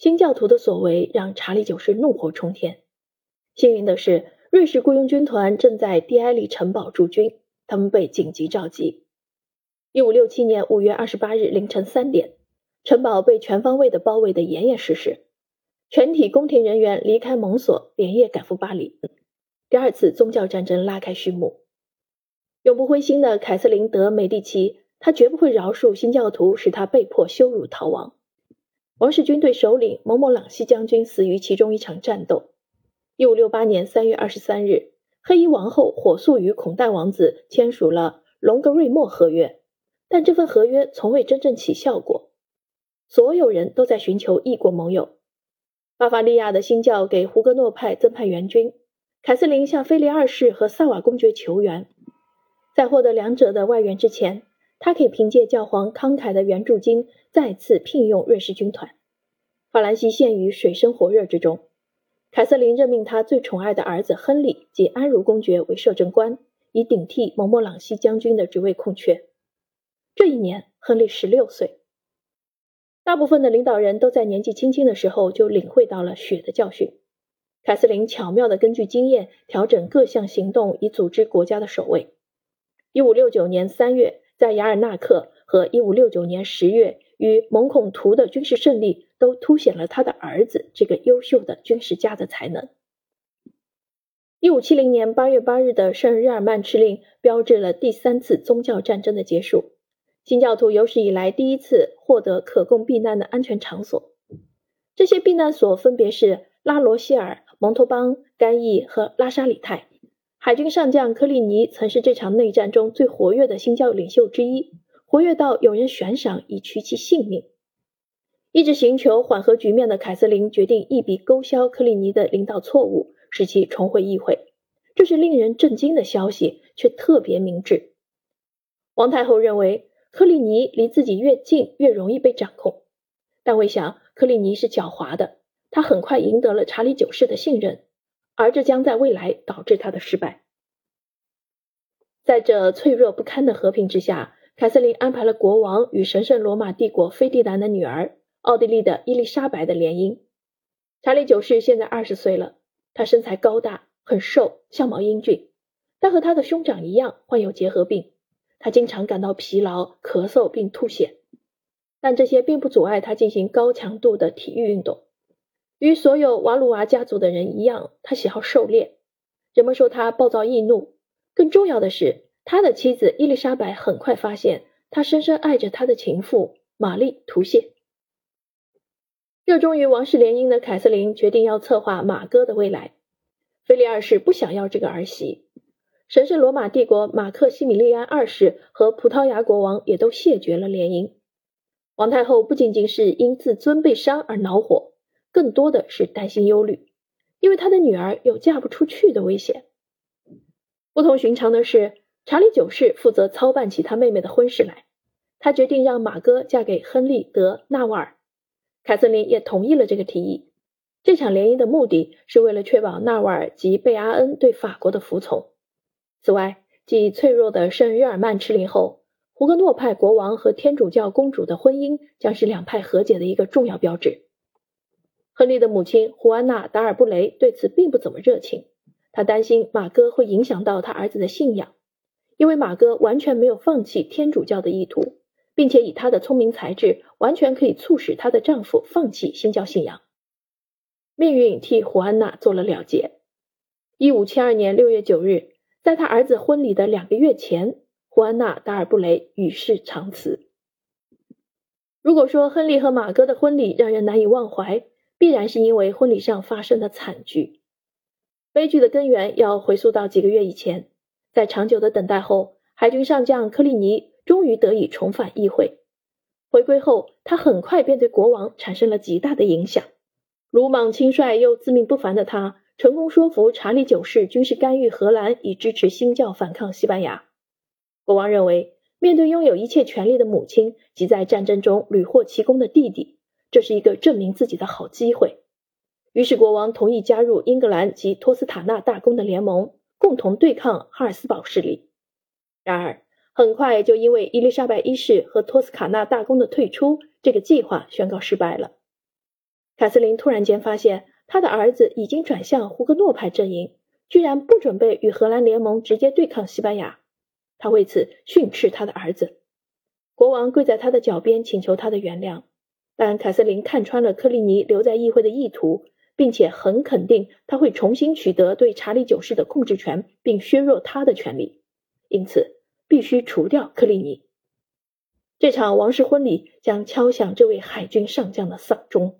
新教徒的所为让查理九世怒火冲天。幸运的是，瑞士雇佣军团正在蒂埃利城堡驻军，他们被紧急召集。一五六七年五月二十八日凌晨三点，城堡被全方位的包围得严严实实，全体宫廷人员离开蒙索，连夜赶赴巴黎。第二次宗教战争拉开序幕。永不灰心的凯瑟琳·德·美第奇，他绝不会饶恕新教徒，使他被迫羞辱逃亡。王室军队首领蒙莫朗西将军死于其中一场战斗。一五六八年三月二十三日，黑衣王后火速与孔代王子签署了隆格瑞莫合约，但这份合约从未真正起效过。所有人都在寻求异国盟友。巴伐利亚的新教给胡格诺派增派援军，凯瑟琳向菲利二世和萨瓦公爵求援。在获得两者的外援之前，他可以凭借教皇慷慨的援助金再次聘用瑞士军团。法兰西陷于水深火热之中。凯瑟琳任命他最宠爱的儿子亨利及安茹公爵为摄政官，以顶替蒙莫朗西将军的职位空缺。这一年，亨利十六岁。大部分的领导人都在年纪轻轻的时候就领会到了血的教训。凯瑟琳巧妙地根据经验调整各项行动，以组织国家的守卫。一五六九年三月，在雅尔纳克和一五六九年十月与蒙孔图的军事胜利，都凸显了他的儿子这个优秀的军事家的才能。一五七零年八月八日的圣日耳曼敕令，标志了第三次宗教战争的结束。新教徒有史以来第一次获得可供避难的安全场所。这些避难所分别是拉罗谢尔、蒙托邦、甘邑和拉沙里泰。海军上将科利尼曾是这场内战中最活跃的新教领袖之一，活跃到有人悬赏以取其性命。一直寻求缓和局面的凯瑟琳决定一笔勾销科利尼的领导错误，使其重回议会。这是令人震惊的消息，却特别明智。王太后认为科利尼离自己越近，越容易被掌控，但未想科利尼是狡猾的，他很快赢得了查理九世的信任。而这将在未来导致他的失败。在这脆弱不堪的和平之下，凯瑟琳安排了国王与神圣罗马帝国菲迪南的女儿奥地利的伊丽莎白的联姻。查理九世现在二十岁了，他身材高大，很瘦，相貌英俊，但和他的兄长一样患有结核病。他经常感到疲劳、咳嗽并吐血，但这些并不阻碍他进行高强度的体育运动。与所有瓦鲁娃家族的人一样，他喜好狩猎。人们说他暴躁易怒。更重要的是，他的妻子伊丽莎白很快发现他深深爱着他的情妇玛丽图谢。热衷于王室联姻的凯瑟琳决定要策划马哥的未来。菲利二世不想要这个儿媳。神圣罗马帝国马克西米利安二世和葡萄牙国王也都谢绝了联姻。王太后不仅仅是因自尊被伤而恼火。更多的是担心忧虑，因为他的女儿有嫁不出去的危险。不同寻常的是，查理九世负责操办起他妹妹的婚事来。他决定让马哥嫁给亨利·德·纳瓦尔，凯瑟琳也同意了这个提议。这场联姻的目的是为了确保纳瓦尔及贝阿恩对法国的服从。此外，继脆弱的圣日耳曼敕令后，胡格诺派国王和天主教公主的婚姻将是两派和解的一个重要标志。亨利的母亲胡安娜·达尔布雷对此并不怎么热情，她担心马哥会影响到他儿子的信仰，因为马哥完全没有放弃天主教的意图，并且以他的聪明才智，完全可以促使她的丈夫放弃新教信仰。命运替胡安娜做了了结。一五七二年六月九日，在他儿子婚礼的两个月前，胡安娜·达尔布雷与世长辞。如果说亨利和马哥的婚礼让人难以忘怀，必然是因为婚礼上发生的惨剧，悲剧的根源要回溯到几个月以前。在长久的等待后，海军上将克利尼终于得以重返议会。回归后，他很快便对国王产生了极大的影响。鲁莽轻率又自命不凡的他，成功说服查理九世军事干预荷兰，以支持新教反抗西班牙。国王认为，面对拥有一切权力的母亲及在战争中屡获奇功的弟弟。这是一个证明自己的好机会，于是国王同意加入英格兰及托斯塔纳大公的联盟，共同对抗哈尔斯堡势力。然而，很快就因为伊丽莎白一世和托斯卡纳大公的退出，这个计划宣告失败了。凯瑟琳突然间发现，她的儿子已经转向胡格诺派阵营，居然不准备与荷兰联盟直接对抗西班牙。他为此训斥他的儿子。国王跪在他的脚边，请求他的原谅。但凯瑟琳看穿了克利尼留在议会的意图，并且很肯定他会重新取得对查理九世的控制权，并削弱他的权利，因此必须除掉克利尼。这场王室婚礼将敲响这位海军上将的丧钟。